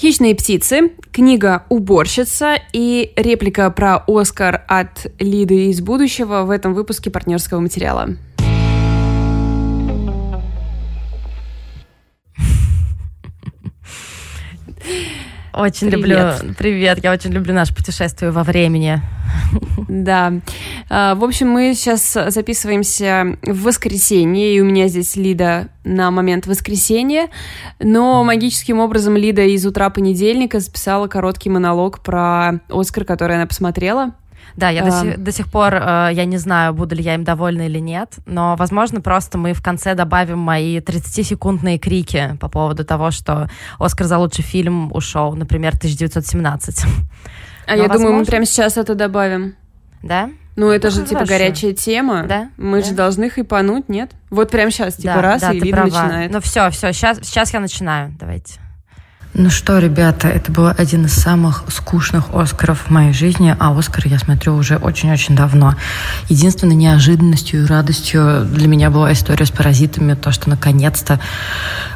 «Хищные птицы», книга «Уборщица» и реплика про Оскар от Лиды из будущего в этом выпуске партнерского материала. Очень Привет. люблю. Привет, я очень люблю наше путешествие во времени. Да. А, в общем, мы сейчас записываемся в воскресенье, и у меня здесь Лида на момент воскресенья, но магическим образом Лида из утра понедельника записала короткий монолог про Оскар, который она посмотрела. Да, я а... до, сих, до сих пор, э, я не знаю, буду ли я им довольна или нет, но, возможно, просто мы в конце добавим мои 30-секундные крики по поводу того, что Оскар за лучший фильм ушел, например, 1917. А но, я возможно... думаю, мы прямо сейчас это добавим. Да? Ну, это ну, же, типа, хорошо. типа, горячая тема. Да? Мы да. же должны хайпануть, нет? Вот прямо сейчас, типа, да, раз, да, и Лида начинает. Ну, все, все, сейчас, сейчас я начинаю. Давайте. Ну что, ребята, это был один из самых скучных Оскаров в моей жизни, а Оскар я смотрю уже очень-очень давно. Единственной неожиданностью и радостью для меня была история с «Паразитами», то, что наконец-то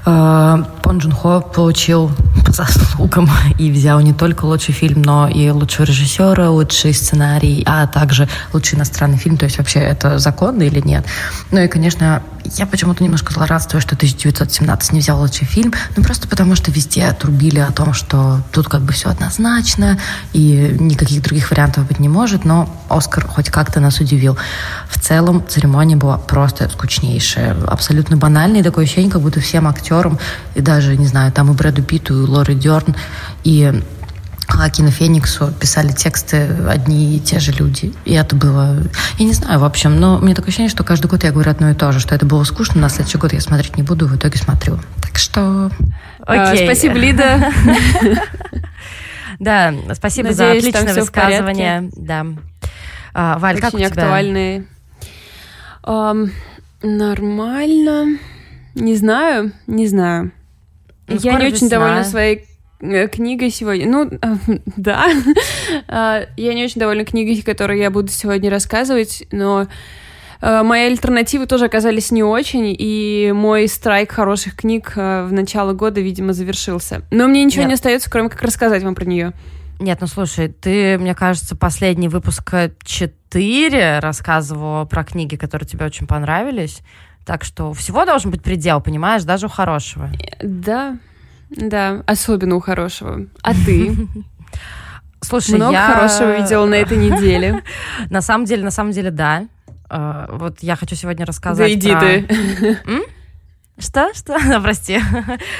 э, Пон Джун Хо получил по заслугам и взял не только лучший фильм, но и лучшего режиссера, лучший сценарий, а также лучший иностранный фильм, то есть вообще это законно или нет. Ну и, конечно, я почему-то немножко злорадствую, что 1917 не взял лучший фильм, ну просто потому что везде трубили о том, что тут как бы все однозначно, и никаких других вариантов быть не может, но Оскар хоть как-то нас удивил. В целом церемония была просто скучнейшая, абсолютно банальная, такое ощущение, как будто всем актерам, и даже, не знаю, там и Брэду Питту, и Лори Дерн, и Хакину Фениксу писали тексты одни и те же люди. И это было... Я не знаю, в общем, но мне такое ощущение, что каждый год я говорю одно и то же, что это было скучно, на следующий год я смотреть не буду, в итоге смотрю. Так что... Окей. А, спасибо, Лида. Да, спасибо за отличное высказывание. Да. А, Валь, как у тебя? актуальные. Нормально. Не знаю, не знаю. Ну, я не очень довольна своей Э, книгой сегодня. Ну, да. А, я не очень довольна книгой, которую я буду сегодня рассказывать, но э, мои альтернативы тоже оказались не очень, и мой страйк хороших книг э, в начало года, видимо, завершился. Но мне ничего Нет. не остается, кроме как рассказать вам про нее. Нет, ну слушай, ты, мне кажется, последний выпуск 4 рассказывала про книги, которые тебе очень понравились. Так что всего должен быть предел, понимаешь, даже у хорошего. Да, да, особенно у хорошего. А ты? Слушай, много я... хорошего видела на этой неделе. на самом деле, на самом деле, да. А, вот я хочу сегодня рассказать. Да иди ты. Что? Что? Прости.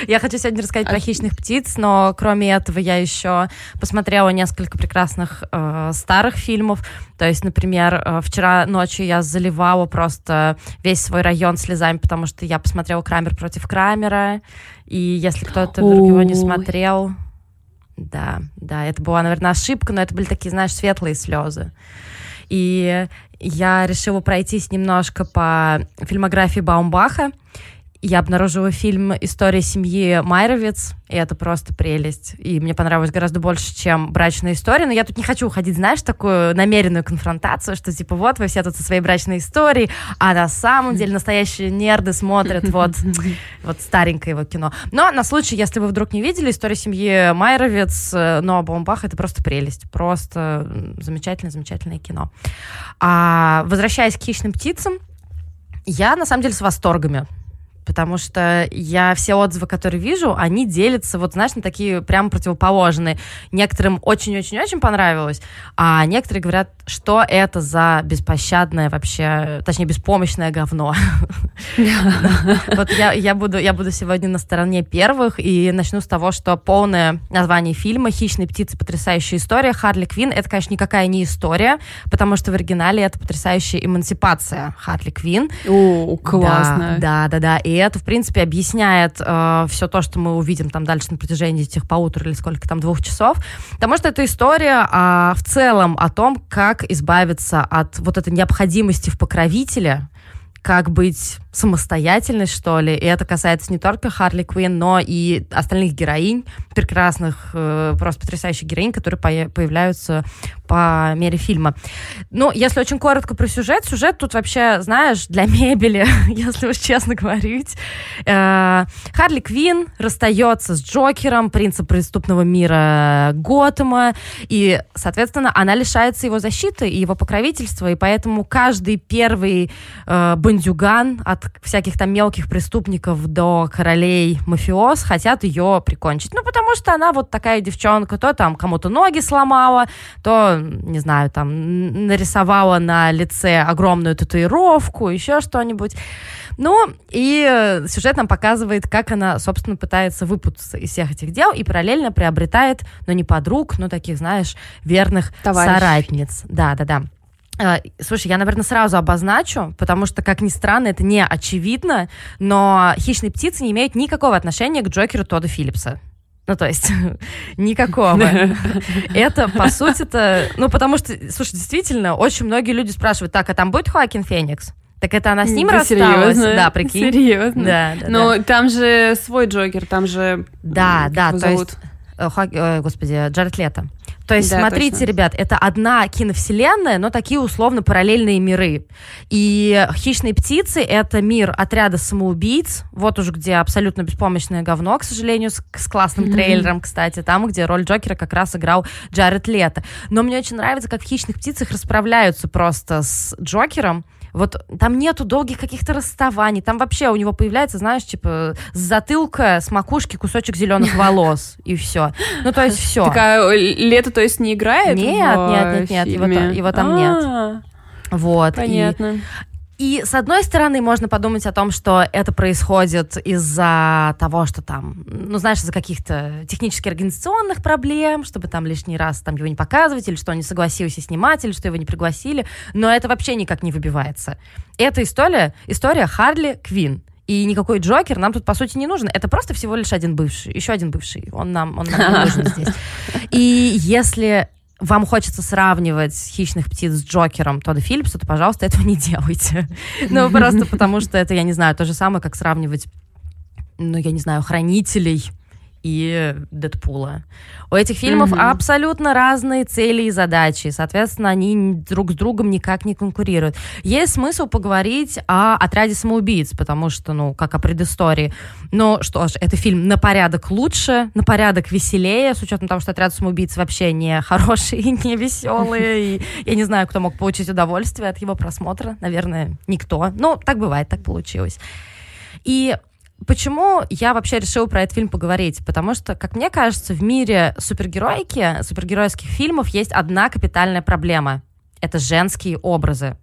я хочу сегодня рассказать а... про хищных птиц, но кроме этого я еще посмотрела несколько прекрасных э, старых фильмов. То есть, например, э, вчера ночью я заливала просто весь свой район слезами, потому что я посмотрела Крамер против Крамера. И если кто-то вдруг его не смотрел, да, да, это была, наверное, ошибка, но это были такие, знаешь, светлые слезы. И я решила пройтись немножко по фильмографии Баумбаха я обнаружила фильм «История семьи Майровец», и это просто прелесть. И мне понравилось гораздо больше, чем «Брачная история». Но я тут не хочу уходить, знаешь, такую намеренную конфронтацию, что типа вот вы все тут со своей брачной историей, а на самом деле настоящие нерды смотрят вот, вот старенькое его кино. Но на случай, если вы вдруг не видели «История семьи Майровец», но Бомбах, это просто прелесть. Просто замечательное-замечательное кино. А возвращаясь к «Хищным птицам», я, на самом деле, с восторгами потому что я все отзывы, которые вижу, они делятся, вот знаешь, на такие прям противоположные. Некоторым очень-очень-очень понравилось, а некоторые говорят, что это за беспощадное вообще, точнее, беспомощное говно. Вот я буду сегодня на стороне первых и начну с того, что полное название фильма «Хищные птицы. Потрясающая история» Харли Квин. Это, конечно, никакая не история, потому что в оригинале это потрясающая эмансипация Харли Квин. О, классно. Да, да, да. И это, в принципе, объясняет э, все то, что мы увидим там дальше на протяжении этих полутора или сколько там, двух часов. Потому что это история э, в целом о том, как избавиться от вот этой необходимости в покровителе, как быть самостоятельной, что ли. И это касается не только Харли Квинн, но и остальных героинь, прекрасных, э, просто потрясающих героинь, которые появляются по мере фильма. Ну, если очень коротко про сюжет, сюжет тут вообще, знаешь, для мебели, если уж честно говорить. Э, Харли Квинн расстается с Джокером, принцем преступного мира Готэма, и, соответственно, она лишается его защиты и его покровительства, и поэтому каждый первый э, бандюган от всяких там мелких преступников до королей мафиоз хотят ее прикончить. Ну, потому что она вот такая девчонка, то там кому-то ноги сломала, то не знаю, там, нарисовала на лице огромную татуировку, еще что-нибудь. Ну, и сюжет нам показывает, как она, собственно, пытается выпутаться из всех этих дел и параллельно приобретает, ну, не подруг, но таких, знаешь, верных Товарищ. соратниц. Да, да, да. Слушай, я, наверное, сразу обозначу, потому что, как ни странно, это не очевидно, но «Хищные птицы» не имеют никакого отношения к Джокеру Тодда Филлипса. Ну, то есть, никакого. Это, по сути-то... Ну, потому что, слушай, действительно, очень многие люди спрашивают, так, а там будет Хоакин Феникс? Так это она с ним рассталась? Серьезно? Да, прикинь. Серьезно? Да, да, Но да. там же свой Джокер, там же... Да, да, то зовут? есть... Э, э, господи, Джаред Лето. То есть, да, смотрите, точно. ребят, это одна киновселенная, но такие условно параллельные миры. И «Хищные птицы» — это мир отряда самоубийц, вот уж где абсолютно беспомощное говно, к сожалению, с, с классным mm-hmm. трейлером, кстати, там, где роль Джокера как раз играл Джаред Лето. Но мне очень нравится, как в «Хищных птицах» расправляются просто с Джокером, вот там нету долгих каких-то расставаний, там вообще у него появляется, знаешь, типа с затылка, с макушки кусочек зеленых волос, и все. Ну, то есть все. Такая лето, то есть, не играет? Нет, нет, нет, нет, его, его там нет. А. Вот. Понятно. И с одной стороны можно подумать о том, что это происходит из-за того, что там, ну знаешь, из-за каких-то технически организационных проблем, чтобы там лишний раз там его не показывать, или что он не согласился снимать, или что его не пригласили, но это вообще никак не выбивается. Эта история, история Харли Квин. И никакой Джокер нам тут, по сути, не нужен. Это просто всего лишь один бывший, еще один бывший. Он нам, он нам не нужен здесь. И если вам хочется сравнивать хищных птиц с Джокером Тодда Филлипса, то, пожалуйста, этого не делайте. Ну, просто потому что это, я не знаю, то же самое, как сравнивать, ну, я не знаю, хранителей и Дэдпула. У этих фильмов mm-hmm. абсолютно разные цели и задачи, соответственно, они друг с другом никак не конкурируют. Есть смысл поговорить о отряде самоубийц, потому что, ну, как о предыстории. Но что ж, это фильм на порядок лучше, на порядок веселее, с учетом того, что отряд самоубийц вообще не хороший и не веселый. И я не знаю, кто мог получить удовольствие от его просмотра. Наверное, никто. Ну, так бывает, так получилось. И Почему я вообще решила про этот фильм поговорить? Потому что, как мне кажется, в мире супергероики, супергеройских фильмов есть одна капитальная проблема. Это женские образы.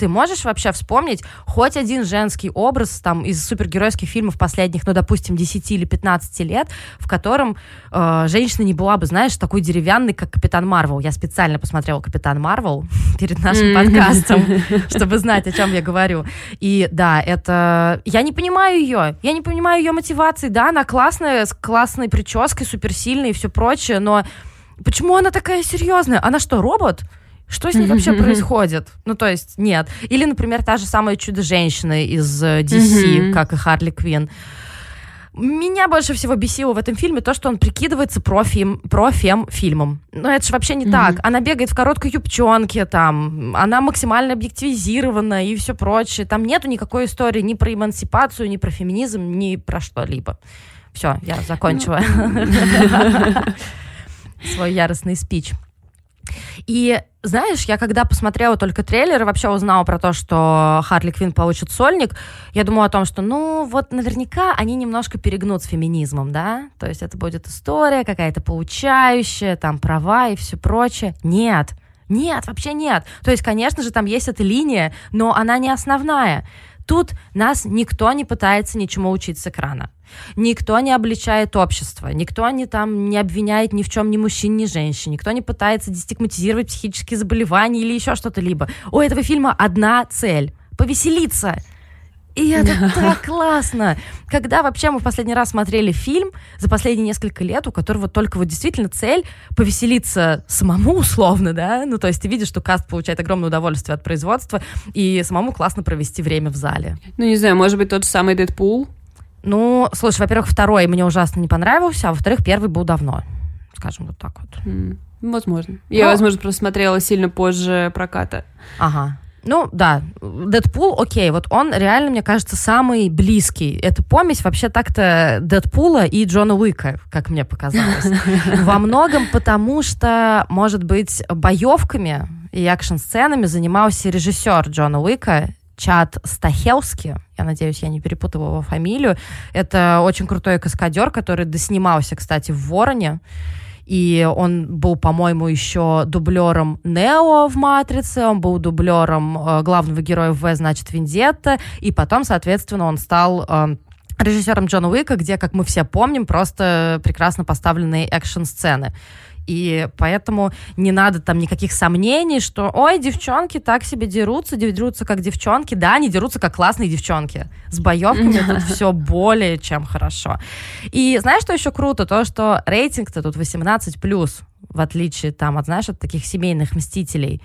Ты можешь вообще вспомнить хоть один женский образ там из супергеройских фильмов последних, ну, допустим, 10 или 15 лет, в котором э, женщина не была бы, знаешь, такой деревянной, как Капитан Марвел. Я специально посмотрела Капитан Марвел перед нашим подкастом, чтобы знать, о чем я говорю. И да, это... Я не понимаю ее. Я не понимаю ее мотивации. Да, она классная, с классной прической, суперсильной и все прочее, но почему она такая серьезная? Она что, робот? Что с ней вообще происходит? Ну, то есть, нет. Или, например, та же самая Чудо-женщина из э, DC, как и Харли Квин. Меня больше всего бесило в этом фильме то, что он прикидывается профи, профем фильмом. Но это же вообще не mm-hmm. так. Она бегает в короткой юбчонке, там, она максимально объективизирована и все прочее. Там нету никакой истории ни про эмансипацию, ни про феминизм, ни про что-либо. Все, я закончила свой яростный спич. И знаешь, я когда посмотрела только трейлер и вообще узнала про то, что Харли Квин получит сольник, я думала о том, что, ну, вот наверняка они немножко перегнут с феминизмом, да? То есть это будет история какая-то получающая, там, права и все прочее. Нет, нет, вообще нет. То есть, конечно же, там есть эта линия, но она не основная. Тут нас никто не пытается ничему учить с экрана. Никто не обличает общество, никто не там не обвиняет ни в чем ни мужчин, ни женщин, никто не пытается дестигматизировать психические заболевания или еще что-то либо. У этого фильма одна цель — повеселиться. И это так классно. Когда вообще мы в последний раз смотрели фильм за последние несколько лет, у которого только вот действительно цель повеселиться самому условно, да? Ну, то есть ты видишь, что каст получает огромное удовольствие от производства, и самому классно провести время в зале. Ну, не знаю, может быть, тот же самый Дэдпул? Ну, слушай, во-первых, второй мне ужасно не понравился, а во-вторых, первый был давно, скажем вот так вот. Mm, возможно. Я, Но... возможно, просто смотрела сильно позже проката. Ага. Ну, да, Дэдпул, окей, вот он реально, мне кажется, самый близкий. Это помесь вообще так-то Дэдпула и Джона Уика, как мне показалось. Во многом потому, что, может быть, боевками и экшн-сценами занимался режиссер Джона Уика, Чад Стахелски, я надеюсь, я не перепутала его фамилию. Это очень крутой каскадер, который доснимался, кстати, в «Вороне». И он был, по-моему, еще дублером Нео в «Матрице», он был дублером э, главного героя «В», значит, «Вендетта», и потом, соответственно, он стал э, режиссером Джона Уика, где, как мы все помним, просто прекрасно поставленные экшн-сцены. И поэтому не надо там никаких сомнений, что, ой, девчонки так себе дерутся, дерутся как девчонки. Да, они дерутся как классные девчонки. С боевками тут все более чем хорошо. И знаешь, что еще круто? То, что рейтинг-то тут 18+, в отличие там от, знаешь, от таких семейных мстителей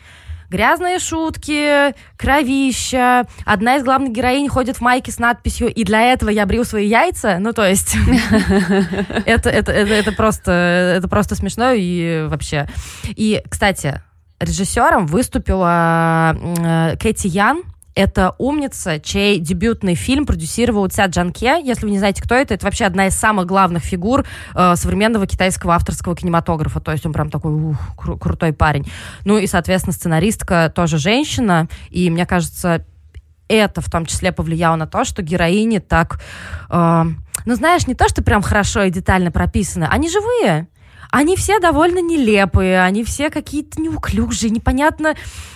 грязные шутки, кровища. Одна из главных героинь ходит в майке с надписью «И для этого я брил свои яйца». Ну, то есть это, это, это, это, просто, это просто смешно и вообще. И, кстати, режиссером выступила э, Кэти Ян, это умница, чей дебютный фильм продюсировал Ця Джанке. Если вы не знаете, кто это, это вообще одна из самых главных фигур э, современного китайского авторского кинематографа. То есть он прям такой ух, кру- крутой парень. Ну и, соответственно, сценаристка тоже женщина. И мне кажется, это в том числе повлияло на то, что героини так, э, ну знаешь, не то, что прям хорошо и детально прописаны, они живые они все довольно нелепые, они все какие-то неуклюжие, непонятно,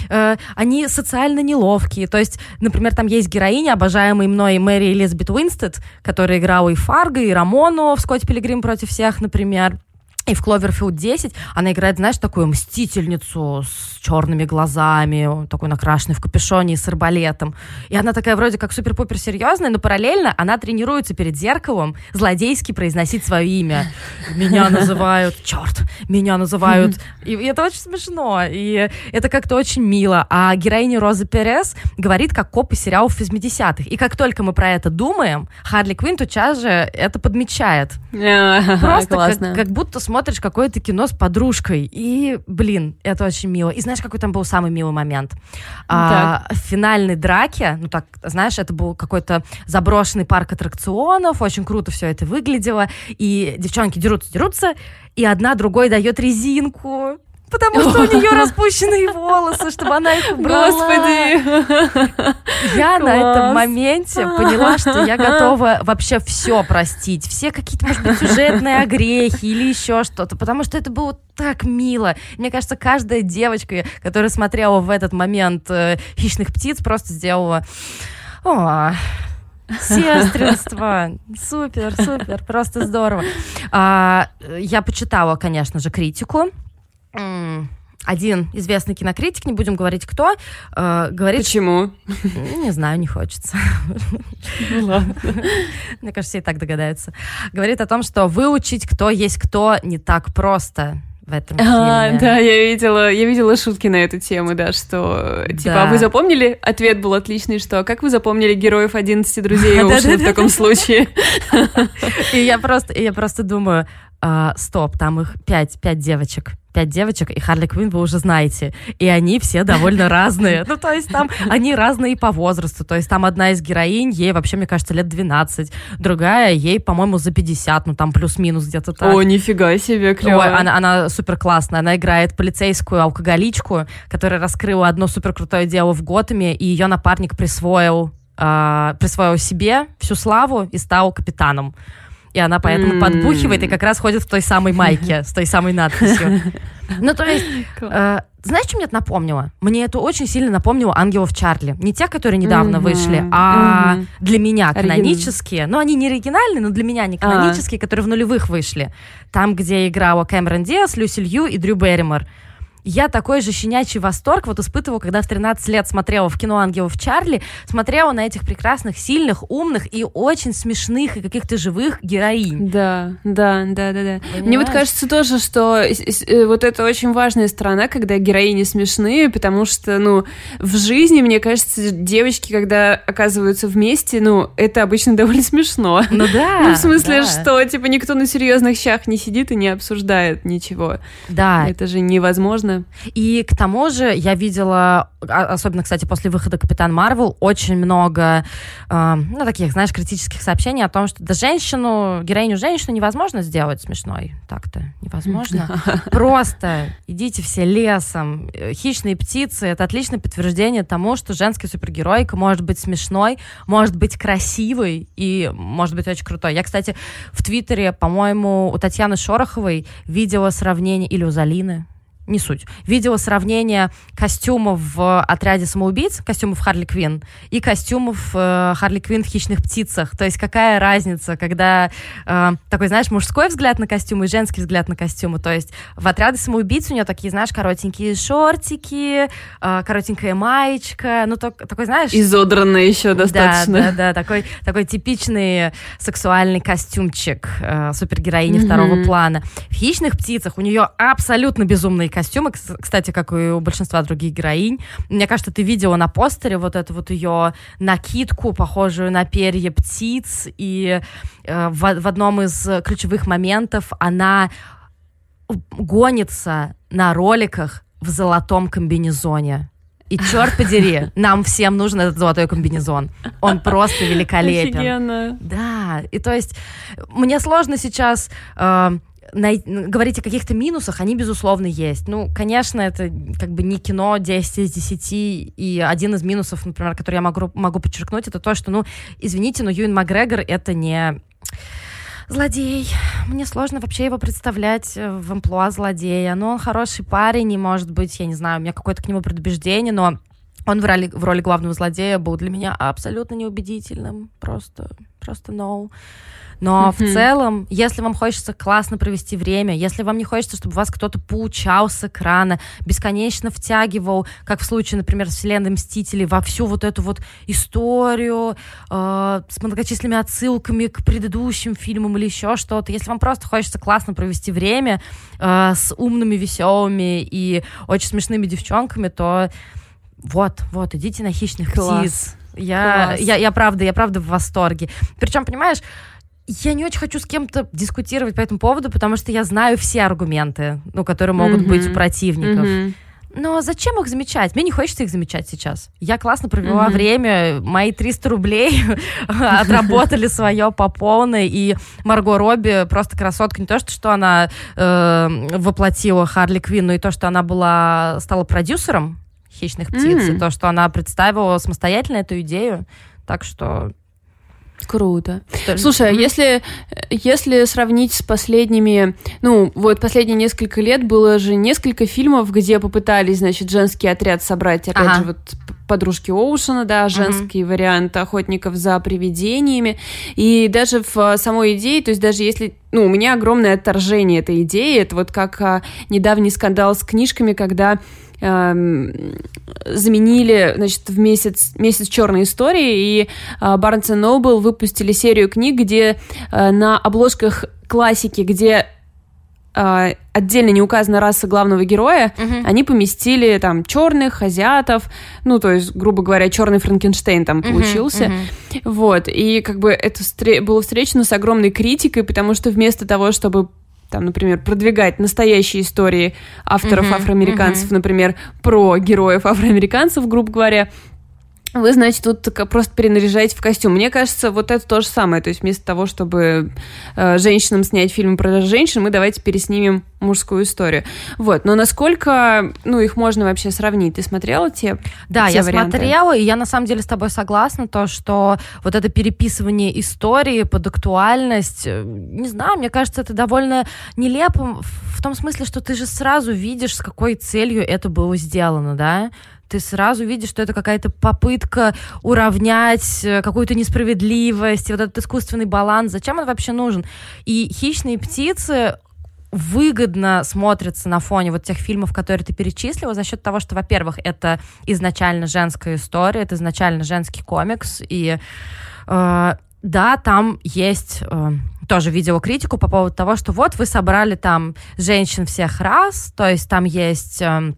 э, они социально неловкие. То есть, например, там есть героиня, обожаемая мной Мэри Элизабет Уинстед, которая играла и Фарго, и Рамону в «Скотте Пилигрим против всех», например. И в Cloverfield 10 она играет, знаешь, такую мстительницу с черными глазами, такой накрашенной в капюшоне и с арбалетом. И она такая вроде как супер-пупер серьезная, но параллельно она тренируется перед зеркалом злодейски произносить свое имя. Меня называют, черт, меня называют. И, и это очень смешно, и это как-то очень мило. А героиня Роза Перес говорит, как копы сериалов из 80-х. И как только мы про это думаем, Харли Квинн тотчас же это подмечает. Просто как, как будто смотришь какое-то кино с подружкой. И, блин, это очень мило. И знаешь, какой там был самый милый момент? А, в финальной драке, ну так, знаешь, это был какой-то заброшенный парк аттракционов, очень круто все это выглядело. И девчонки дерутся, дерутся, и одна другой дает резинку потому что у нее распущенные волосы, чтобы она их убрала. Господи! Я Класс. на этом моменте поняла, что я готова вообще все простить. Все какие-то, может быть, сюжетные огрехи или еще что-то, потому что это было так мило. Мне кажется, каждая девочка, которая смотрела в этот момент э, «Хищных птиц», просто сделала... О, Сестринство. Супер, супер, просто здорово. А, я почитала, конечно же, критику один известный кинокритик, не будем говорить кто, э, говорит... Почему? Не знаю, не хочется. Ну ладно. Мне кажется, все и так догадаются. Говорит о том, что выучить, кто есть кто, не так просто в этом фильме. А, да, я видела, я видела шутки на эту тему, да, что, типа, да. а вы запомнили? Ответ был отличный, что, как вы запомнили героев 11 друзей Оушена в таком случае? И я просто, я просто думаю, а, стоп, там их пять, пять девочек пять девочек, и Харли Квинн вы уже знаете. И они все довольно разные. Ну, то есть там они разные по возрасту. То есть там одна из героинь, ей вообще, мне кажется, лет 12. Другая, ей, по-моему, за 50, ну там плюс-минус где-то так. О, нифига себе, клево. Ой, она, она супер классная. Она играет полицейскую алкоголичку, которая раскрыла одно супер крутое дело в Готэме, и ее напарник присвоил, э, присвоил себе всю славу и стал капитаном и она поэтому mm. подбухивает и как раз ходит в той самой майке с той самой надписью. Ну, то есть, э, знаешь, что мне это напомнило? Мне это очень сильно напомнило «Ангелов Чарли». Не те, которые недавно mm-hmm. вышли, а mm-hmm. для меня канонические. Ну, они не оригинальные, но для меня они а. канонические, которые в нулевых вышли. Там, где играла Кэмерон Диас, Люси Лью и Дрю Берримор. Я такой же щенячий восторг вот испытывала, когда в 13 лет смотрела в кино «Ангелов Чарли», смотрела на этих прекрасных, сильных, умных и очень смешных и каких-то живых героинь. Да, да, да, да, да. Мне вот кажется тоже, что э, вот это очень важная сторона, когда героини смешные, потому что, ну, в жизни, мне кажется, девочки, когда оказываются вместе, ну, это обычно довольно смешно. Ну да. Ну, в смысле, да. что, типа, никто на серьезных щах не сидит и не обсуждает ничего. Да. Это же невозможно и к тому же я видела, а, особенно, кстати, после выхода Капитан Марвел, очень много, э, ну, таких, знаешь, критических сообщений о том, что да женщину, героиню женщину невозможно сделать смешной. Так-то невозможно. Просто идите все лесом. Хищные птицы — это отличное подтверждение тому, что женская супергеройка может быть смешной, может быть красивой и может быть очень крутой. Я, кстати, в Твиттере, по-моему, у Татьяны Шороховой видела сравнение, или у Залины, не суть. Видела сравнение костюмов в отряде самоубийц, костюмов Харли Квин, и костюмов э, Харли Квин в «Хищных птицах». То есть какая разница, когда э, такой, знаешь, мужской взгляд на костюмы и женский взгляд на костюмы. То есть в отряде самоубийц у нее такие, знаешь, коротенькие шортики, э, коротенькая маечка, ну так, такой, знаешь... Изодранная еще достаточно. Да, да, да, такой, такой типичный сексуальный костюмчик э, супергероини mm-hmm. второго плана. В «Хищных птицах» у нее абсолютно безумные костюмы, кстати, как и у большинства других героинь. Мне кажется, ты видела на постере вот эту вот ее накидку, похожую на перья птиц, и э, в, в одном из ключевых моментов она гонится на роликах в золотом комбинезоне. И черт подери, нам всем нужен этот золотой комбинезон. Он просто великолепен. Офигенно. Да, и то есть мне сложно сейчас э, най- говорить о каких-то минусах, они, безусловно, есть. Ну, конечно, это как бы не кино 10 из 10, и один из минусов, например, который я могу, могу подчеркнуть, это то, что, ну, извините, но Юин Макгрегор — это не злодей. Мне сложно вообще его представлять э, в амплуа злодея. Ну, он хороший парень, и, может быть, я не знаю, у меня какое-то к нему предубеждение, но он в роли, в роли главного злодея был для меня абсолютно неубедительным. Просто, просто no. Но mm-hmm. в целом, если вам хочется классно провести время, если вам не хочется, чтобы вас кто-то поучал с экрана, бесконечно втягивал, как в случае, например, с вселенной Мстителей, во всю вот эту вот историю э, с многочисленными отсылками к предыдущим фильмам или еще что-то, если вам просто хочется классно провести время э, с умными, веселыми и очень смешными девчонками, то вот, вот, идите на хищных Класс. птиц. Я, Класс. я, я правда, я правда в восторге. Причем, понимаешь, я не очень хочу с кем-то дискутировать по этому поводу, потому что я знаю все аргументы, ну, которые могут mm-hmm. быть у противников. Mm-hmm. Но зачем их замечать? Мне не хочется их замечать сейчас. Я классно провела mm-hmm. время, мои 300 рублей отработали свое по полной, и Марго Робби просто красотка. Не то, что, что она э, воплотила Харли Квин, но и то, что она была, стала продюсером «Хищных птиц», mm-hmm. и то, что она представила самостоятельно эту идею. Так что Круто. Что Слушай, а если, если сравнить с последними, ну, вот последние несколько лет было же несколько фильмов, где попытались, значит, женский отряд собрать, опять ага. же, вот подружки Оушена, да, женский угу. вариант охотников за привидениями. И даже в самой идее, то есть даже если ну, у меня огромное отторжение этой идеи. Это вот как а, недавний скандал с книжками, когда Эм, заменили, значит, в месяц, месяц черной истории, и Барнс и Noble выпустили серию книг, где э, на обложках классики, где э, отдельно не указана раса главного героя, uh-huh. они поместили там черных, азиатов, ну, то есть, грубо говоря, черный Франкенштейн там uh-huh, получился. Uh-huh. Вот, и как бы это встр- было встречено с огромной критикой, потому что вместо того, чтобы там, например, продвигать настоящие истории авторов mm-hmm, афроамериканцев, mm-hmm. например, про героев афроамериканцев, грубо говоря, вы, значит, тут просто перенаряжаете в костюм. Мне кажется, вот это то же самое. То есть вместо того, чтобы э, женщинам снять фильм про женщин, мы давайте переснимем мужскую историю. Вот. Но насколько, ну, их можно вообще сравнить? Ты смотрела те Да, те я варианты? смотрела, и я на самом деле с тобой согласна, то, что вот это переписывание истории под актуальность, э, не знаю, мне кажется, это довольно нелепо в том смысле, что ты же сразу видишь, с какой целью это было сделано, да? Ты сразу видишь, что это какая-то попытка уравнять э, какую-то несправедливость, вот этот искусственный баланс. Зачем он вообще нужен? И хищные птицы выгодно смотрится на фоне вот тех фильмов, которые ты перечислила, за счет того, что, во-первых, это изначально женская история, это изначально женский комикс, и э, да, там есть э, тоже видеокритику по поводу того, что вот вы собрали там женщин всех раз, то есть там есть... Э, э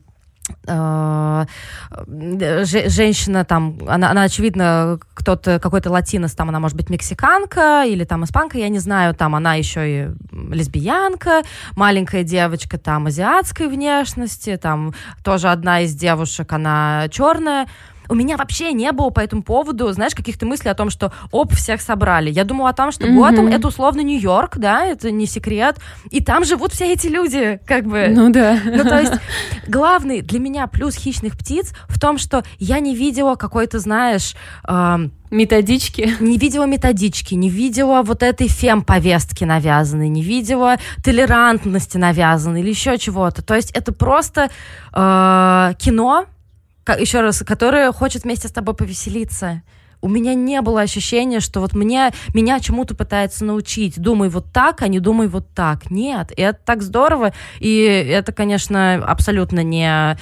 женщина там, она, она очевидно, кто-то, какой-то латинос, там она может быть мексиканка или там испанка, я не знаю, там она еще и лесбиянка, маленькая девочка там азиатской внешности, там тоже одна из девушек, она черная, у меня вообще не было по этому поводу, знаешь, каких-то мыслей о том, что оп, всех собрали. Я думала о том, что mm-hmm. Готэм это условно Нью-Йорк, да, это не секрет, и там живут все эти люди, как бы. Ну да. Ну то есть главный для меня плюс хищных птиц в том, что я не видела какой-то, знаешь, Методички? Не видела методички, не видела вот этой фем-повестки навязанной, не видела толерантности навязанной или еще чего-то. То есть это просто э, кино, еще раз, которая хочет вместе с тобой повеселиться. У меня не было ощущения, что вот мне, меня чему-то пытается научить. Думай вот так, а не думай вот так. Нет, и это так здорово. И это, конечно, абсолютно не...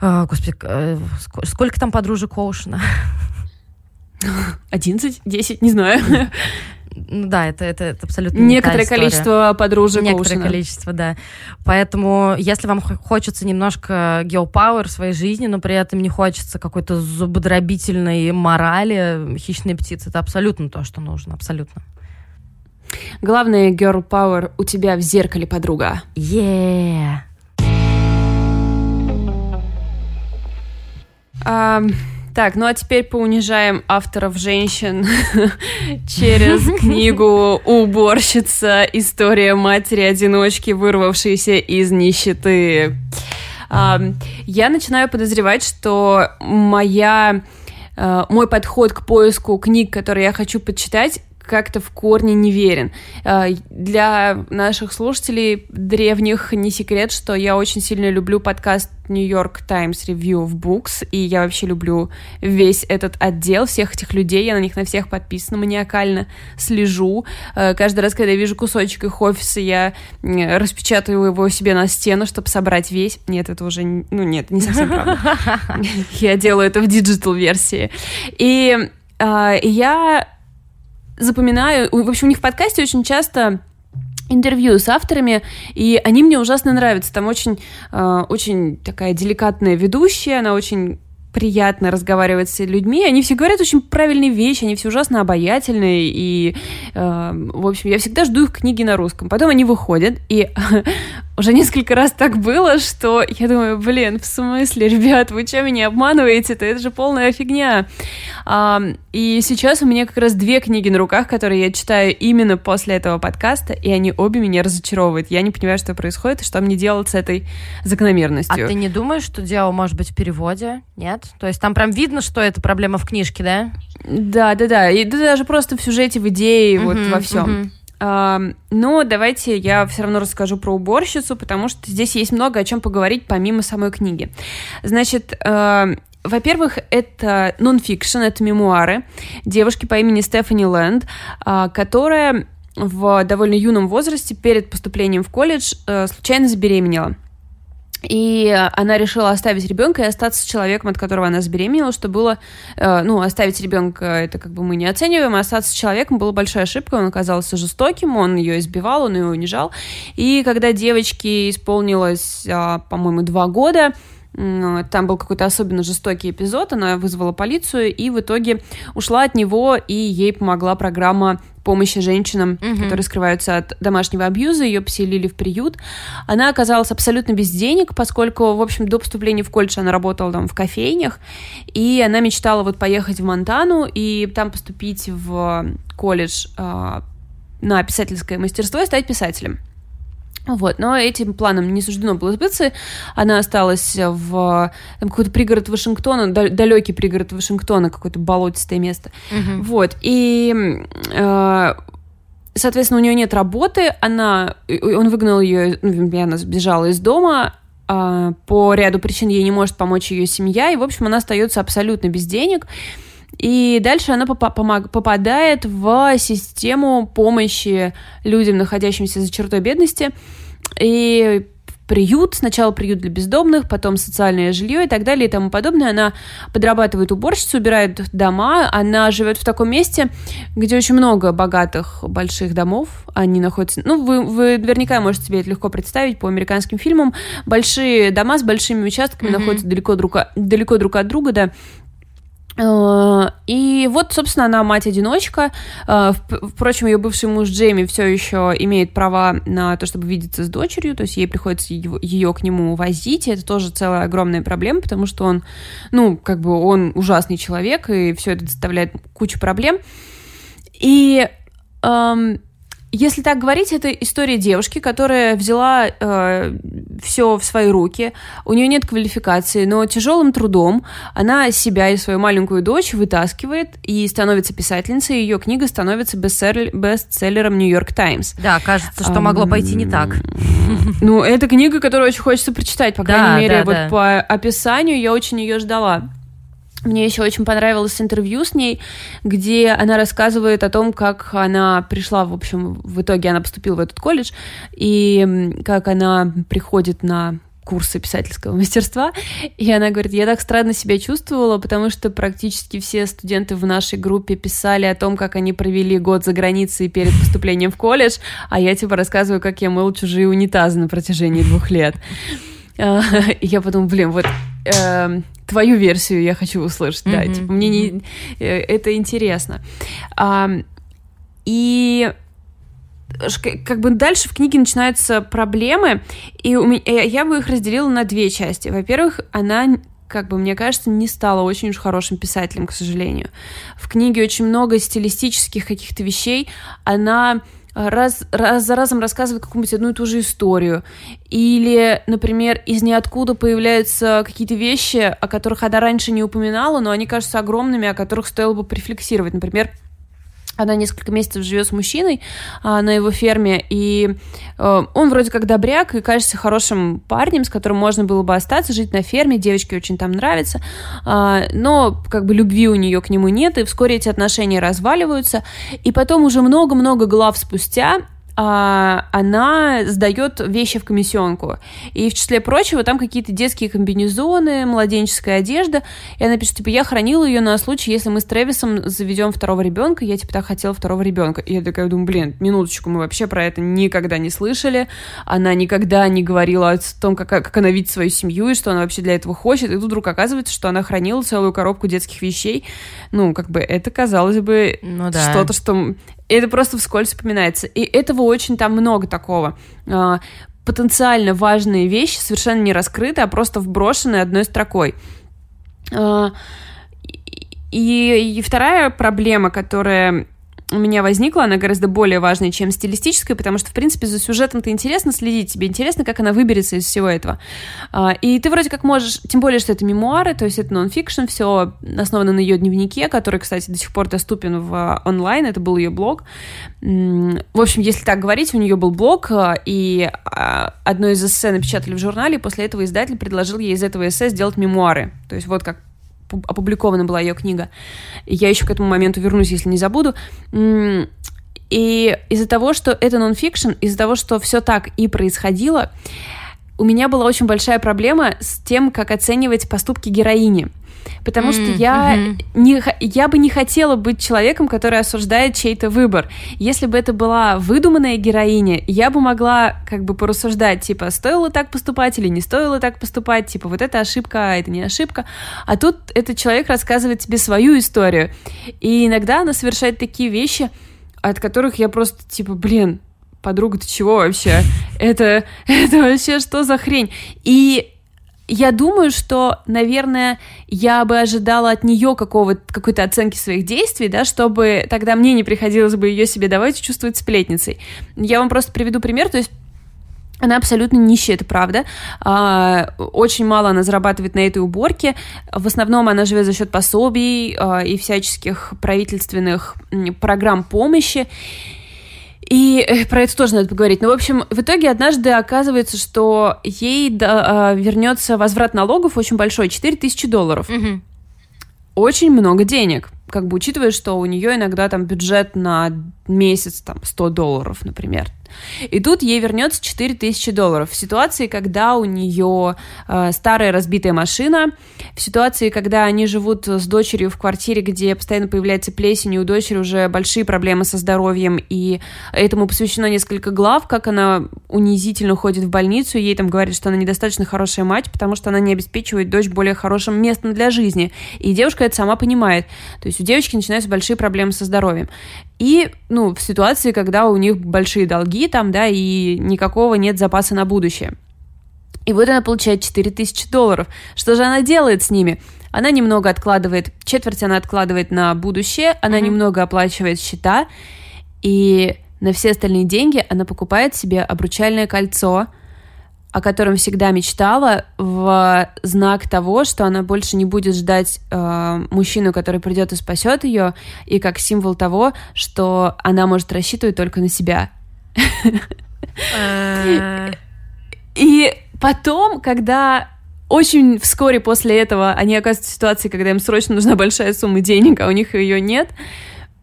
Э, господи, э, сколько там подружек Оушена? 11, 10, не знаю. Ну да, это, это, это абсолютно Некоторое не количество подружек Некоторое Оушена. количество, да. Поэтому, если вам хочется немножко геопауэр в своей жизни, но при этом не хочется какой-то зубодробительной морали, хищные птицы, это абсолютно то, что нужно, абсолютно. Главное, girl power у тебя в зеркале, подруга. Yeah. Um... Так, ну а теперь поунижаем авторов женщин через книгу «Уборщица. История матери-одиночки, вырвавшейся из нищеты». Я начинаю подозревать, что моя а, мой подход к поиску книг, которые я хочу почитать, как-то в корне неверен. А, для наших слушателей древних не секрет, что я очень сильно люблю подкаст New York Times Review of Books, и я вообще люблю весь этот отдел, всех этих людей, я на них на всех подписана маниакально, слежу. А, каждый раз, когда я вижу кусочек их офиса, я распечатаю его себе на стену, чтобы собрать весь. Нет, это уже... Ну, нет, не совсем правда. Я делаю это в digital-версии. И а, я запоминаю, в общем, у них в подкасте очень часто интервью с авторами, и они мне ужасно нравятся. Там очень, э, очень такая деликатная ведущая, она очень приятно разговаривает с людьми. Они все говорят очень правильные вещи, они все ужасно обаятельные, и, э, в общем, я всегда жду их книги на русском. Потом они выходят, и уже несколько раз так было, что я думаю, блин, в смысле, ребят, вы что, меня обманываете-то? Это же полная фигня. А, и сейчас у меня как раз две книги на руках, которые я читаю именно после этого подкаста, и они обе меня разочаровывают. Я не понимаю, что происходит, и что мне делать с этой закономерностью. А ты не думаешь, что дело может быть в переводе? Нет? То есть там прям видно, что это проблема в книжке, да? Да, да, да. И да, даже просто в сюжете, в идее, uh-huh, вот во всем. Uh-huh. Uh, но давайте я все равно расскажу про уборщицу, потому что здесь есть много о чем поговорить помимо самой книги. Значит, во-первых, это нон-фикшн, это мемуары девушки по имени Стефани Лэнд, uh, которая в довольно юном возрасте перед поступлением в колледж uh, случайно забеременела. И она решила оставить ребенка и остаться с человеком, от которого она забеременела, что было, э, ну, оставить ребенка, это как бы мы не оцениваем, а остаться с человеком было большой ошибкой, он оказался жестоким, он ее избивал, он ее унижал. И когда девочке исполнилось, а, по-моему, два года, там был какой-то особенно жестокий эпизод, она вызвала полицию и в итоге ушла от него, и ей помогла программа помощи женщинам, угу. которые скрываются от домашнего абьюза, ее поселили в приют. Она оказалась абсолютно без денег, поскольку, в общем, до поступления в колледж она работала там в кофейнях, и она мечтала вот поехать в Монтану и там поступить в колледж э, на писательское мастерство и стать писателем. Вот, но этим планом не суждено было сбыться. Она осталась в там, какой-то пригород Вашингтона, далекий пригород Вашингтона, какое-то болотистое место. Угу. Вот, и э, соответственно, у нее нет работы, она, он выгнал ее, ну, она сбежала из дома, э, по ряду причин ей не может помочь ее семья, и, в общем, она остается абсолютно без денег. И дальше она попадает в систему помощи людям, находящимся за чертой бедности. и приют, сначала приют для бездомных, потом социальное жилье и так далее и тому подобное. Она подрабатывает уборщицей, убирает дома, она живет в таком месте, где очень много богатых больших домов, они находятся, ну, вы, вы наверняка можете себе это легко представить по американским фильмам, большие дома с большими участками mm-hmm. находятся далеко друг, далеко друг от друга, да, и вот, собственно, она мать-одиночка. Э, впрочем, ее бывший муж Джейми все еще имеет права на то, чтобы видеться с дочерью, то есть ей приходится ее к нему возить. И это тоже целая огромная проблема, потому что он, ну, как бы он ужасный человек, и все это доставляет кучу проблем. И эм, если так говорить, это история девушки, которая взяла э, все в свои руки. У нее нет квалификации, но тяжелым трудом она себя и свою маленькую дочь вытаскивает и становится писательницей. Ее книга становится бестселлером Нью-Йорк Таймс. Да, кажется, что могло пойти не так. Ну, это книга, которую очень хочется прочитать, по крайней мере, вот по описанию я очень ее ждала. Мне еще очень понравилось интервью с ней, где она рассказывает о том, как она пришла, в общем, в итоге она поступила в этот колледж, и как она приходит на курсы писательского мастерства, и она говорит, я так странно себя чувствовала, потому что практически все студенты в нашей группе писали о том, как они провели год за границей перед поступлением в колледж, а я типа рассказываю, как я мыл чужие унитазы на протяжении двух лет. А, и я подумала, блин, вот эм, твою версию я хочу услышать, да, mm-hmm. типа мне не, э, это интересно. А, и как бы дальше в книге начинаются проблемы, и у меня, э, я бы их разделила на две части. Во-первых, она как бы, мне кажется, не стала очень уж хорошим писателем, к сожалению. В книге очень много стилистических каких-то вещей. Она раз, раз за разом рассказывает какую-нибудь одну и ту же историю. Или, например, из ниоткуда появляются какие-то вещи, о которых она раньше не упоминала, но они кажутся огромными, о которых стоило бы префлексировать. Например, она несколько месяцев живет с мужчиной а, на его ферме, и а, он вроде как добряк и кажется хорошим парнем, с которым можно было бы остаться, жить на ферме, девочке очень там нравится, а, но как бы любви у нее к нему нет, и вскоре эти отношения разваливаются, и потом уже много-много глав спустя она сдает вещи в комиссионку. И в числе прочего там какие-то детские комбинезоны, младенческая одежда. И она пишет, типа, я хранила ее на случай, если мы с Трэвисом заведем второго ребенка. Я, типа, так хотела второго ребенка. И я такая думаю, блин, минуточку, мы вообще про это никогда не слышали. Она никогда не говорила о том, как, как она видит свою семью и что она вообще для этого хочет. И тут вдруг оказывается, что она хранила целую коробку детских вещей. Ну, как бы это, казалось бы, ну, да. что-то, что это просто вскользь вспоминается. И этого очень там много такого. А, потенциально важные вещи совершенно не раскрыты, а просто вброшены одной строкой. А, и, и вторая проблема, которая у меня возникла, она гораздо более важная, чем стилистическая, потому что, в принципе, за сюжетом-то интересно следить, тебе интересно, как она выберется из всего этого. А, и ты вроде как можешь, тем более, что это мемуары, то есть это нон-фикшн, все основано на ее дневнике, который, кстати, до сих пор доступен в онлайн, это был ее блог. В общем, если так говорить, у нее был блог, а, и а, одно из эссе напечатали в журнале, и после этого издатель предложил ей из этого эссе сделать мемуары. То есть вот как опубликована была ее книга. Я еще к этому моменту вернусь, если не забуду. И из-за того, что это нон-фикшн, из-за того, что все так и происходило, у меня была очень большая проблема с тем, как оценивать поступки героини. Потому mm, что я, mm-hmm. не, я бы не хотела быть человеком, который осуждает чей-то выбор. Если бы это была выдуманная героиня, я бы могла как бы порассуждать, типа, стоило так поступать или не стоило так поступать, типа, вот это ошибка, а это не ошибка. А тут этот человек рассказывает тебе свою историю. И иногда она совершает такие вещи, от которых я просто, типа, блин, подруга, ты чего вообще? Это, это вообще что за хрень? И я думаю, что, наверное, я бы ожидала от нее какого какой-то оценки своих действий, да, чтобы тогда мне не приходилось бы ее себе давать чувствовать сплетницей. Я вам просто приведу пример, то есть она абсолютно нищая, это правда. А, очень мало она зарабатывает на этой уборке. В основном она живет за счет пособий а, и всяческих правительственных программ помощи. И э, про это тоже надо поговорить. Ну, в общем, в итоге однажды оказывается, что ей да, вернется возврат налогов очень большой, 4 тысячи долларов. Угу. Очень много денег. Как бы учитывая, что у нее иногда там бюджет на месяц там 100 долларов, например. И тут ей вернется 4000 долларов. В ситуации, когда у нее э, старая разбитая машина, в ситуации, когда они живут с дочерью в квартире, где постоянно появляется плесень, и у дочери уже большие проблемы со здоровьем, и этому посвящено несколько глав, как она унизительно ходит в больницу, ей там говорят, что она недостаточно хорошая мать, потому что она не обеспечивает дочь более хорошим местом для жизни. И девушка это сама понимает. То есть у девочки начинаются большие проблемы со здоровьем. И, ну, в ситуации, когда у них большие долги там, да, и никакого нет запаса на будущее. И вот она получает 4000 долларов. Что же она делает с ними? Она немного откладывает, четверть она откладывает на будущее, она mm-hmm. немного оплачивает счета, и на все остальные деньги она покупает себе обручальное кольцо, о котором всегда мечтала, в знак того, что она больше не будет ждать э, мужчину, который придет и спасет ее, и как символ того, что она может рассчитывать только на себя. Э. И потом, когда очень вскоре после этого они оказываются в ситуации, когда им срочно нужна большая сумма денег, а у них ее нет,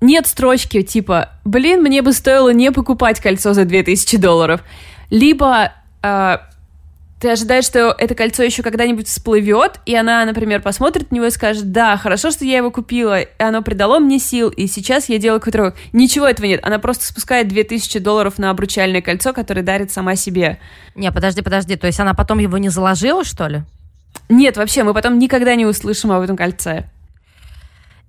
нет строчки типа «Блин, мне бы стоило не покупать кольцо за 2000 долларов», либо э, ты ожидаешь, что это кольцо еще когда-нибудь всплывет, и она, например, посмотрит на него и скажет, да, хорошо, что я его купила, и оно придало мне сил, и сейчас я делаю какой-то рывок. Ничего этого нет, она просто спускает 2000 долларов на обручальное кольцо, которое дарит сама себе. Не, подожди, подожди, то есть она потом его не заложила, что ли? Нет, вообще, мы потом никогда не услышим об этом кольце.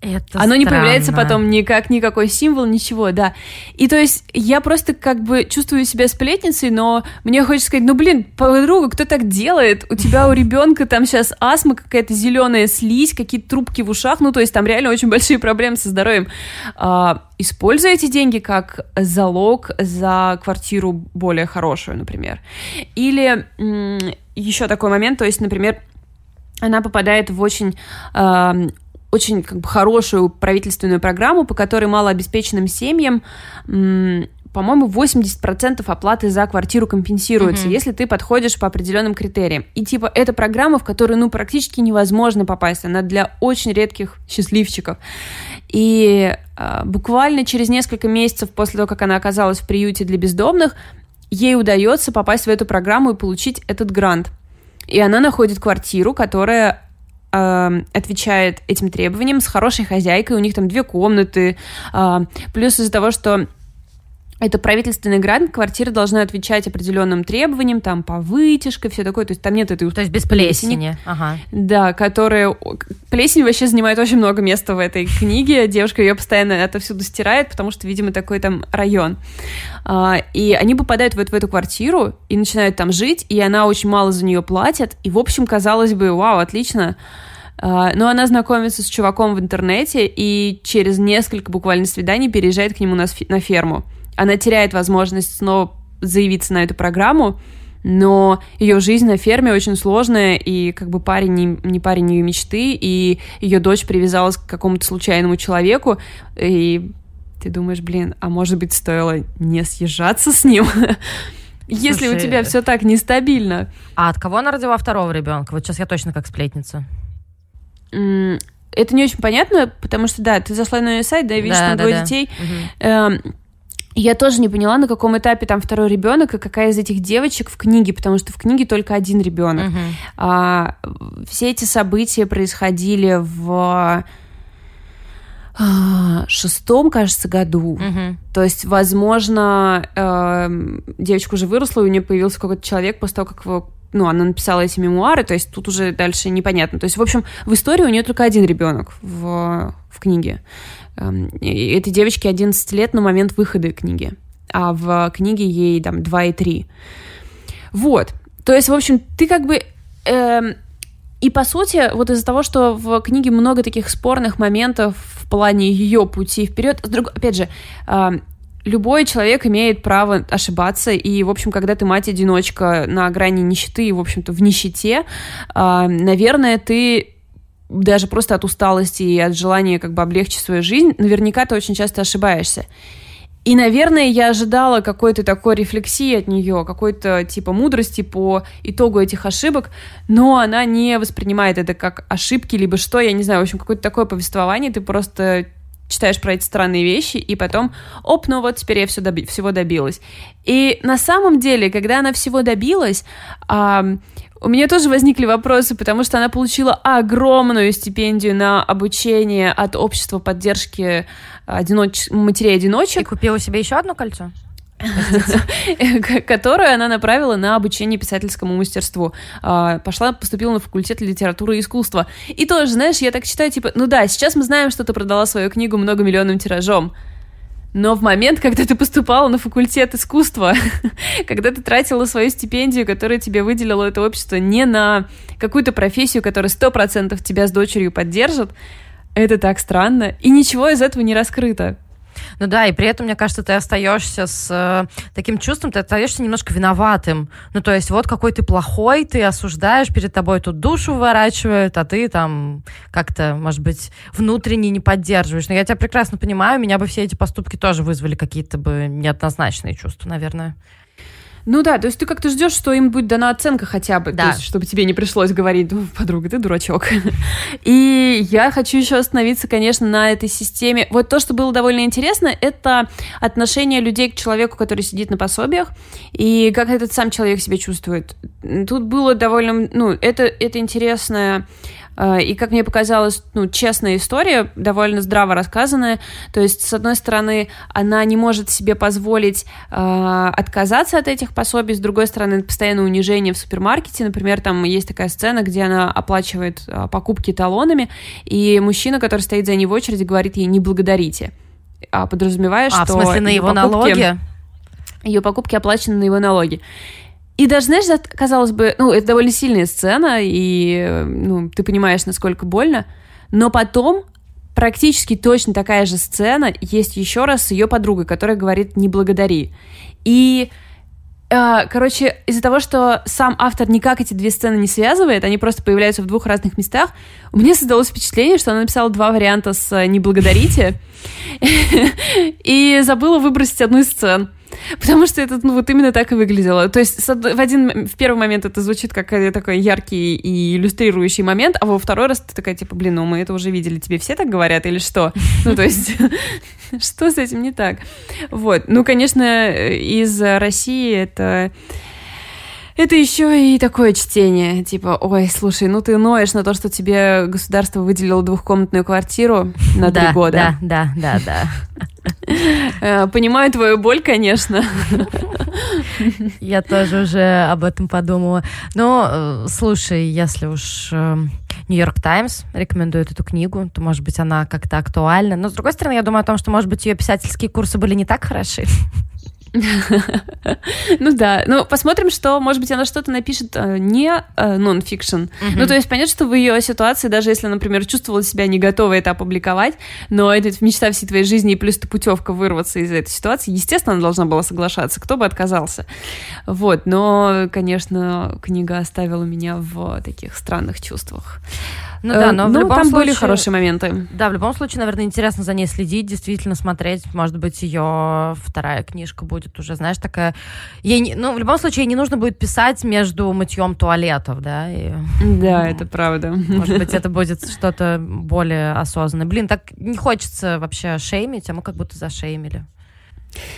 Это Оно странно. не появляется потом никак, никакой символ, ничего, да. И то есть я просто как бы чувствую себя сплетницей, но мне хочется сказать, ну блин, подруга, кто так делает? У тебя у ребенка там сейчас астма, какая-то зеленая слизь, какие-то трубки в ушах, ну то есть там реально очень большие проблемы со здоровьем. А, используй эти деньги как залог за квартиру более хорошую, например. Или еще такой момент, то есть, например, она попадает в очень э, очень как бы хорошую правительственную программу, по которой малообеспеченным семьям по-моему, 80% оплаты за квартиру компенсируется, mm-hmm. если ты подходишь по определенным критериям. И типа это программа, в которую ну практически невозможно попасть, она для очень редких счастливчиков. И э, буквально через несколько месяцев после того, как она оказалась в приюте для бездомных, ей удается попасть в эту программу и получить этот грант. И она находит квартиру, которая э, отвечает этим требованиям с хорошей хозяйкой, у них там две комнаты, э, плюс из-за того, что это правительственный грант, квартира должна отвечать определенным требованиям, там, по вытяжке, все такое, то есть там нет этой... То есть без плесени. плесени. Ага. Да, которая... Плесень вообще занимает очень много места в этой книге, девушка ее постоянно это всюду стирает, потому что, видимо, такой там район. А, и они попадают вот в эту квартиру и начинают там жить, и она очень мало за нее платит, и, в общем, казалось бы, вау, отлично, а, но она знакомится с чуваком в интернете и через несколько буквально свиданий переезжает к нему на ферму она теряет возможность снова заявиться на эту программу, но ее жизнь на ферме очень сложная, и как бы парень не, не парень ее мечты, и ее дочь привязалась к какому-то случайному человеку, и ты думаешь, блин, а может быть стоило не съезжаться с ним? Если у тебя все так нестабильно. А от кого она родила второго ребенка? Вот сейчас я точно как сплетница. Это не очень понятно, потому что, да, ты зашла на ее сайт, да, видишь да, там да, двое да. детей. Угу я тоже не поняла, на каком этапе там второй ребенок и какая из этих девочек в книге, потому что в книге только один ребенок. Uh-huh. А, все эти события происходили в а, шестом, кажется, году. Uh-huh. То есть, возможно, э, девочка уже выросла, и у нее появился какой-то человек после того, как его ну, она написала эти мемуары, то есть тут уже дальше непонятно. То есть, в общем, в истории у нее только один ребенок в, в книге. Эм, этой девочке 11 лет на момент выхода книги, а в книге ей там 2 и 3. Вот. То есть, в общем, ты как бы... Эм, и по сути, вот из-за того, что в книге много таких спорных моментов в плане ее пути вперед, друг, опять же, э, любой человек имеет право ошибаться, и, в общем, когда ты мать-одиночка на грани нищеты и, в общем-то, в нищете, э, наверное, ты даже просто от усталости и от желания как бы облегчить свою жизнь, наверняка ты очень часто ошибаешься. И, наверное, я ожидала какой-то такой рефлексии от нее, какой-то типа мудрости по итогу этих ошибок, но она не воспринимает это как ошибки, либо что, я не знаю, в общем, какое-то такое повествование, ты просто читаешь про эти странные вещи, и потом, оп, ну вот теперь я все доби- всего добилась. И на самом деле, когда она всего добилась, у меня тоже возникли вопросы, потому что она получила огромную стипендию на обучение от общества поддержки одиноч... матерей-одиночек. И купила себе еще одно кольцо? которую она направила на обучение писательскому мастерству. А, пошла, поступила на факультет литературы и искусства. И тоже, знаешь, я так читаю, типа, ну да, сейчас мы знаем, что ты продала свою книгу многомиллионным тиражом. Но в момент, когда ты поступала на факультет искусства, когда ты тратила свою стипендию, которую тебе выделило это общество, не на какую-то профессию, которая сто процентов тебя с дочерью поддержит, это так странно. И ничего из этого не раскрыто. Ну да, и при этом, мне кажется, ты остаешься с э, таким чувством, ты остаешься немножко виноватым. Ну, то есть, вот какой ты плохой, ты осуждаешь, перед тобой тут душу выворачивают, а ты там как-то, может быть, внутренне не поддерживаешь. Но я тебя прекрасно понимаю, меня бы все эти поступки тоже вызвали какие-то бы неоднозначные чувства, наверное. Ну да, то есть ты как-то ждешь, что им будет дана оценка хотя бы, да. то есть, чтобы тебе не пришлось говорить, ну, подруга, ты дурачок. И я хочу еще остановиться, конечно, на этой системе. Вот то, что было довольно интересно, это отношение людей к человеку, который сидит на пособиях, и как этот сам человек себя чувствует. Тут было довольно, ну, это, это интересная и, как мне показалось, ну, честная история, довольно здраво рассказанная. То есть, с одной стороны, она не может себе позволить э, отказаться от этих пособий, с другой стороны, постоянное унижение в супермаркете. Например, там есть такая сцена, где она оплачивает э, покупки талонами, и мужчина, который стоит за ней в очереди, говорит ей «не благодарите». А подразумевая, а, что... в смысле, на его покупки, налоги? Ее покупки оплачены на его налоги. И даже, знаешь, казалось бы, ну, это довольно сильная сцена, и, ну, ты понимаешь, насколько больно, но потом практически точно такая же сцена есть еще раз с ее подругой, которая говорит «не благодари». И э, Короче, из-за того, что сам автор никак эти две сцены не связывает, они просто появляются в двух разных местах, у меня создалось впечатление, что она написала два варианта с «не благодарите» и забыла выбросить одну из сцен. Потому что это, ну, вот именно так и выглядело. То есть в один, в первый момент это звучит как такой яркий и иллюстрирующий момент, а во второй раз ты такая, типа, блин, ну мы это уже видели, тебе все так говорят или что? Ну, то есть, что с этим не так? Вот. Ну, конечно, из России это это еще и такое чтение, типа, ой, слушай, ну ты ноешь на то, что тебе государство выделило двухкомнатную квартиру на три года. Да, да, да, да. Понимаю твою боль, конечно. Я тоже уже об этом подумала. Но, э, слушай, если уж Нью-Йорк Таймс рекомендует эту книгу, то, может быть, она как-то актуальна. Но, с другой стороны, я думаю о том, что, может быть, ее писательские курсы были не так хороши. Ну да, ну посмотрим, что, может быть, она что-то напишет э, не э, нон-фикшн. Ну то есть понятно, что в ее ситуации, даже если, например, чувствовала себя не готовой это опубликовать, но это мечта всей твоей жизни и плюс путевка вырваться из этой ситуации, естественно, она должна была соглашаться, кто бы отказался. Вот, но, конечно, книга оставила меня в таких странных чувствах. Ну да, но э, в ну, любом там случае, были хорошие моменты. Да, в любом случае, наверное, интересно за ней следить, действительно смотреть. Может быть, ее вторая книжка будет уже, знаешь, такая... Ей не... Ну, в любом случае, ей не нужно будет писать между мытьем туалетов, да? И... Да, ну, это правда. Может быть, это будет что-то более осознанное. Блин, так не хочется вообще шеймить, а мы как будто зашеймили.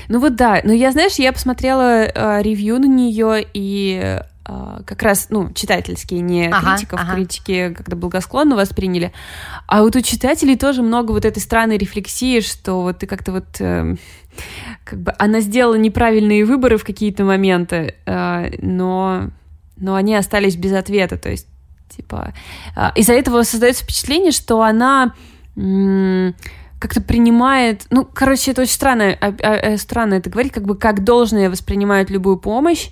Ну вот да, но я, знаешь, я посмотрела э, ревью на нее, и как раз, ну, читательские, не ага, критиков, ага. критики когда благосклонно восприняли. А вот у читателей тоже много вот этой странной рефлексии, что вот ты как-то вот... Э, как бы она сделала неправильные выборы в какие-то моменты, э, но, но они остались без ответа. То есть, типа... Э, из-за этого создается впечатление, что она... Как-то принимает, ну, короче, это очень странно, а, а, странно это говорить, как бы как должное воспринимают любую помощь,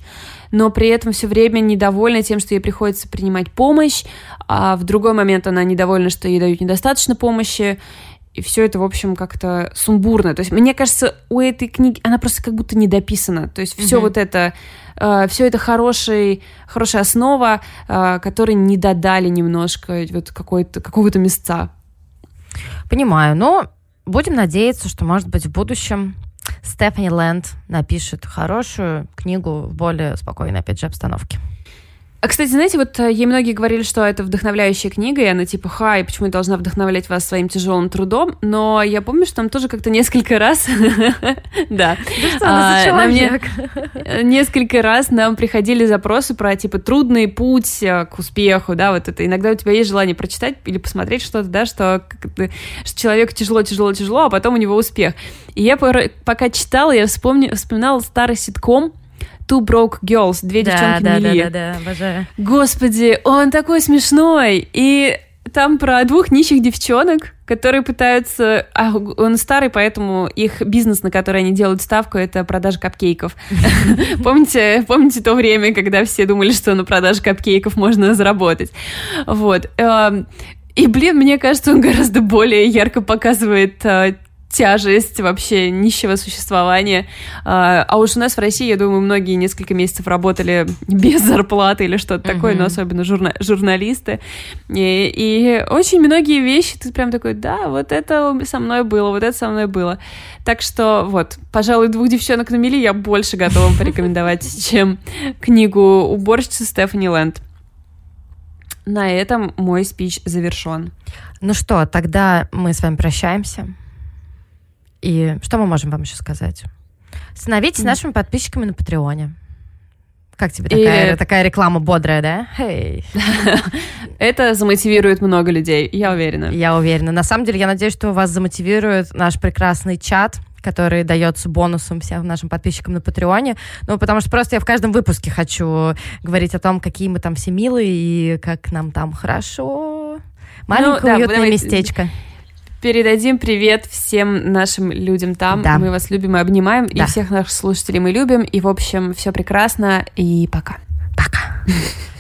но при этом все время недовольна тем, что ей приходится принимать помощь, а в другой момент она недовольна, что ей дают недостаточно помощи, и все это, в общем, как-то сумбурно. То есть, мне кажется, у этой книги она просто как будто не дописана. То есть, все mm-hmm. вот это, э, все это хороший, хорошая основа, э, которой не додали немножко вот какой-то, какого-то места. Понимаю, но будем надеяться, что, может быть, в будущем Стефани Лэнд напишет хорошую книгу в более спокойной, опять же, обстановке. А, кстати, знаете, вот э, ей многие говорили, что это вдохновляющая книга, и она типа, хай, почему я должна вдохновлять вас своим тяжелым трудом? Но я помню, что там тоже как-то несколько раз... Да. А, несколько раз нам приходили запросы про, типа, трудный путь э, к успеху, да, вот это. Иногда у тебя есть желание прочитать или посмотреть что-то, да, что человеку тяжело, тяжело, тяжело, а потом у него успех. И я пока читала, я вспоминала старый ситком, Two Broke Girls, две да, девчонки да, Мели. Да, да, да, обожаю. Господи, он такой смешной. И там про двух нищих девчонок, которые пытаются... А, он старый, поэтому их бизнес, на который они делают ставку, это продажа капкейков. Помните, помните то время, когда все думали, что на продаже капкейков можно заработать? Вот. Эм, и, блин, мне кажется, он гораздо более ярко показывает э, тяжесть вообще нищего существования. А, а уж у нас в России, я думаю, многие несколько месяцев работали без зарплаты или что-то mm-hmm. такое, но особенно журна- журналисты. И, и очень многие вещи ты прям такой, да, вот это со мной было, вот это со мной было. Так что вот, пожалуй, двух девчонок на мели я больше готова порекомендовать, чем книгу уборщицы Стефани Лэнд. На этом мой спич завершен. Ну что, тогда мы с вами прощаемся. И что мы можем вам еще сказать? Становитесь mm. нашими подписчиками на Патреоне. Как тебе такая, и... такая реклама бодрая, да? Hey. Это замотивирует много людей, я уверена. Я уверена. На самом деле, я надеюсь, что вас замотивирует наш прекрасный чат, который дается бонусом всем нашим подписчикам на Патреоне. Ну, потому что просто я в каждом выпуске хочу говорить о том, какие мы там все милые и как нам там хорошо. Маленькое ну, да, уютное давайте... местечко передадим привет всем нашим людям там. Да. Мы вас любим и обнимаем. Да. И всех наших слушателей мы любим. И, в общем, все прекрасно. И пока. Пока.